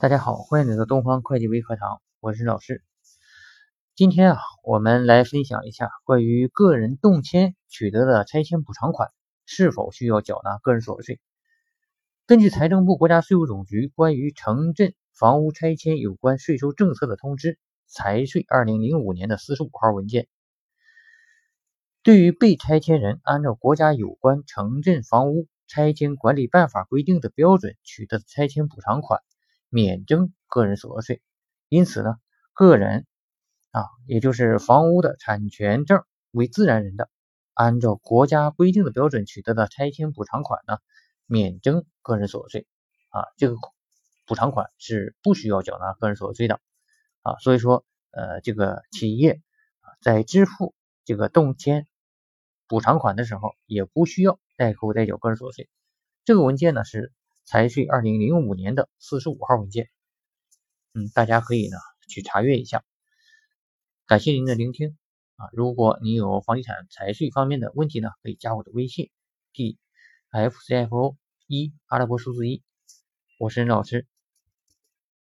大家好，欢迎来到东方会计微课堂，我是老师。今天啊，我们来分享一下关于个人动迁取得的拆迁补偿款是否需要缴纳个人所得税。根据财政部、国家税务总局关于城镇房屋拆迁有关税收政策的通知（财税二零零五年的四十五号文件），对于被拆迁人按照国家有关城镇房屋拆迁管理办法规定的标准取得的拆迁补偿款。免征个人所得税，因此呢，个人啊，也就是房屋的产权证为自然人的，按照国家规定的标准取得的拆迁补偿款呢，免征个人所得税啊，这个补偿款是不需要缴纳个人所得税的啊，所以说呃，这个企业在支付这个动迁补偿款的时候，也不需要代扣代缴个人所得税。这个文件呢是。财税二零零五年的四十五号文件，嗯，大家可以呢去查阅一下。感谢您的聆听啊！如果你有房地产财税方面的问题呢，可以加我的微信：d f c f o 一阿拉伯数字一，我是任老师。